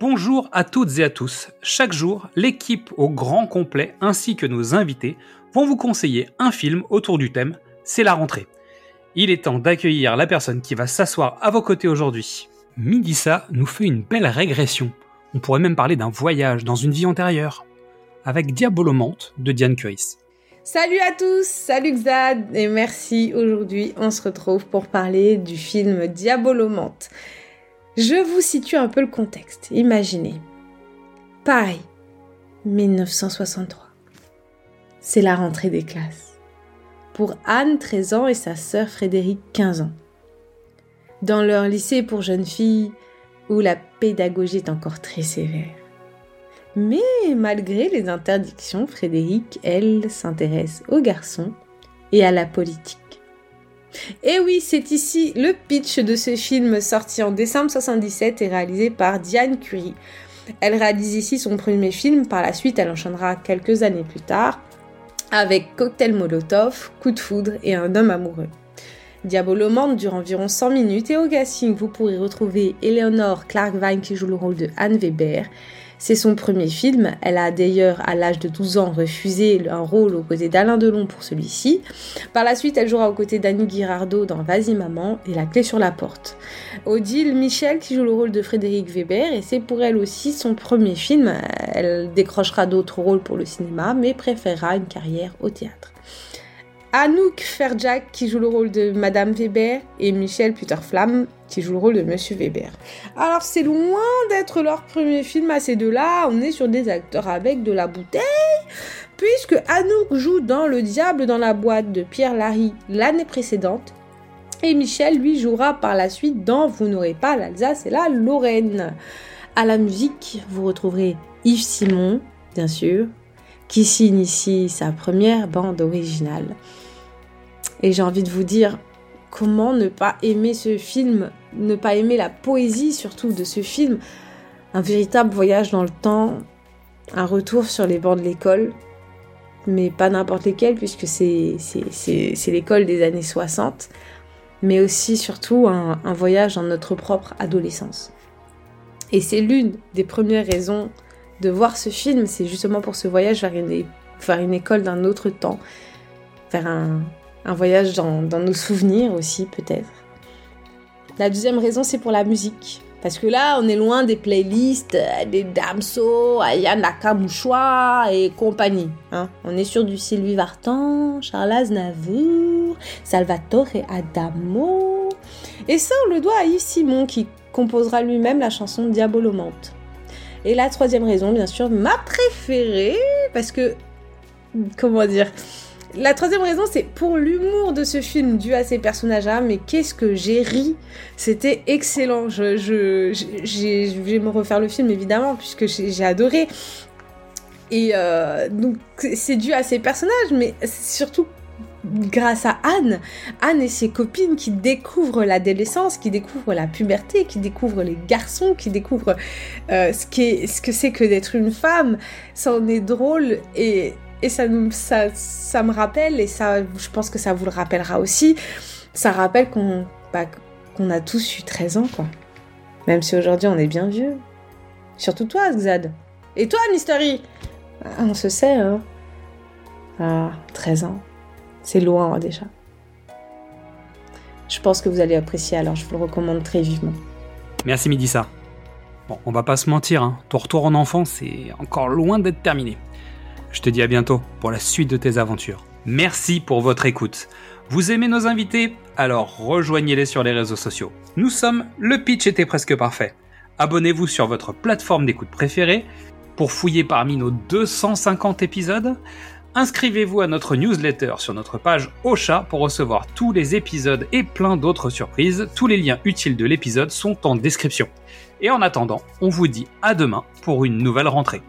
Bonjour à toutes et à tous. Chaque jour, l'équipe au grand complet ainsi que nos invités vont vous conseiller un film autour du thème C'est la rentrée. Il est temps d'accueillir la personne qui va s'asseoir à vos côtés aujourd'hui. Midissa nous fait une belle régression. On pourrait même parler d'un voyage dans une vie antérieure. Avec Diabolomante de Diane Curis. Salut à tous, salut Xad et merci. Aujourd'hui, on se retrouve pour parler du film Diabolomante. Je vous situe un peu le contexte. Imaginez. Paris, 1963. C'est la rentrée des classes. Pour Anne, 13 ans, et sa sœur Frédéric, 15 ans. Dans leur lycée pour jeunes filles, où la pédagogie est encore très sévère. Mais malgré les interdictions, Frédéric, elle, s'intéresse aux garçons et à la politique. Et oui, c'est ici le pitch de ce film sorti en décembre 77 et réalisé par Diane Curie. Elle réalise ici son premier film, par la suite elle enchaînera quelques années plus tard avec Cocktail Molotov, Coup de foudre et Un homme amoureux. Diabolomante dure environ 100 minutes et au casting vous pourrez retrouver Eleanor Clark Vine qui joue le rôle de Anne Weber, c'est son premier film. Elle a d'ailleurs, à l'âge de 12 ans, refusé un rôle aux côtés d'Alain Delon pour celui-ci. Par la suite, elle jouera aux côtés d'Annie Girardot dans Vas-y maman et La clé sur la porte. Odile Michel qui joue le rôle de Frédéric Weber et c'est pour elle aussi son premier film. Elle décrochera d'autres rôles pour le cinéma mais préférera une carrière au théâtre. Anouk Ferjak qui joue le rôle de Madame Weber et Michel Putterflam qui joue le rôle de Monsieur Weber. Alors c'est loin d'être leur premier film à ces deux-là, on est sur des acteurs avec de la bouteille, puisque Anouk joue dans Le Diable dans la boîte de Pierre Larry l'année précédente, et Michel lui jouera par la suite dans Vous n'aurez pas l'Alsace et la Lorraine. À la musique, vous retrouverez Yves Simon, bien sûr, qui signe sa première bande originale. Et j'ai envie de vous dire, comment ne pas aimer ce film, ne pas aimer la poésie surtout de ce film? Un véritable voyage dans le temps, un retour sur les bancs de l'école, mais pas n'importe lesquels puisque c'est l'école des années 60, mais aussi surtout un, un voyage dans notre propre adolescence. Et c'est l'une des premières raisons de voir ce film, c'est justement pour ce voyage vers une, école d'un autre temps, vers un, voyage dans, nos souvenirs aussi peut-être. La deuxième raison, c'est pour la musique. Parce que là, on est loin des playlists euh, des Damso, Aya Nakamouchoua et compagnie. Hein. On est sur du Sylvie Vartan, Charles Aznavour, Salvatore Adamo. Et ça, on le doit à Yves Simon qui composera lui-même la chanson Diabolomante. Et la troisième raison, bien sûr, ma préférée, parce que, comment dire, la troisième raison, c'est pour l'humour de ce film dû à ces personnages-là. Mais qu'est-ce que j'ai ri? C'était excellent. Je, je, vais me refaire le film évidemment puisque j'ai adoré. Et euh, donc c'est dû à ces personnages, mais surtout grâce à Anne, Anne et ses copines qui découvrent l'adolescence, qui découvrent la puberté, qui découvrent les garçons, qui découvrent euh, ce, ce que c'est que d'être une femme. Ça en est drôle et et ça, ça, ça me rappelle, et ça, je pense que ça vous le rappellera aussi, ça rappelle qu'on bah, a tous eu 13 ans, quoi. Même si aujourd'hui on est bien vieux. Surtout toi, Xad. Et toi, Mystery? Ah, On se sait, hein. Ah, 13 ans. C'est loin, déjà. Je pense que vous allez apprécier, alors je vous le recommande très vivement. Merci, Midissa. Bon, on va pas se mentir, hein. ton retour en enfance c'est encore loin d'être terminé. Je te dis à bientôt pour la suite de tes aventures. Merci pour votre écoute. Vous aimez nos invités? Alors rejoignez-les sur les réseaux sociaux. Nous sommes Le Pitch était presque parfait. Abonnez-vous sur votre plateforme d'écoute préférée pour fouiller parmi nos 250 épisodes. Inscrivez-vous à notre newsletter sur notre page Ocha pour recevoir tous les épisodes et plein d'autres surprises. Tous les liens utiles de l'épisode sont en description. Et en attendant, on vous dit à demain pour une nouvelle rentrée.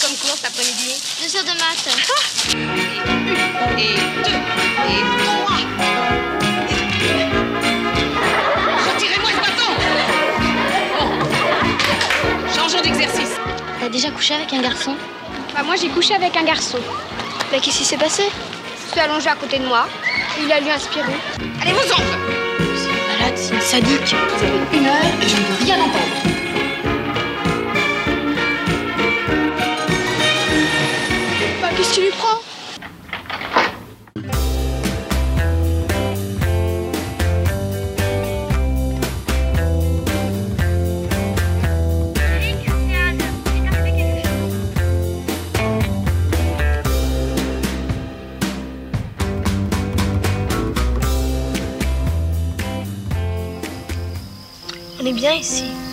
Comme cours cet après-midi? Deux heures de maths. Et deux, et trois. Retirez-moi ce bâton Bon. Changeons d'exercice. T'as déjà couché avec un garçon? Bah, moi j'ai couché avec un garçon. Bah qu'est-ce qui s'est passé? Il s'est allongé à côté de moi. Il a lu un Spirou. Allez, vous en Malade, c'est une sadique. Vous avez une heure et je ne veux rien entendre. Bien ici.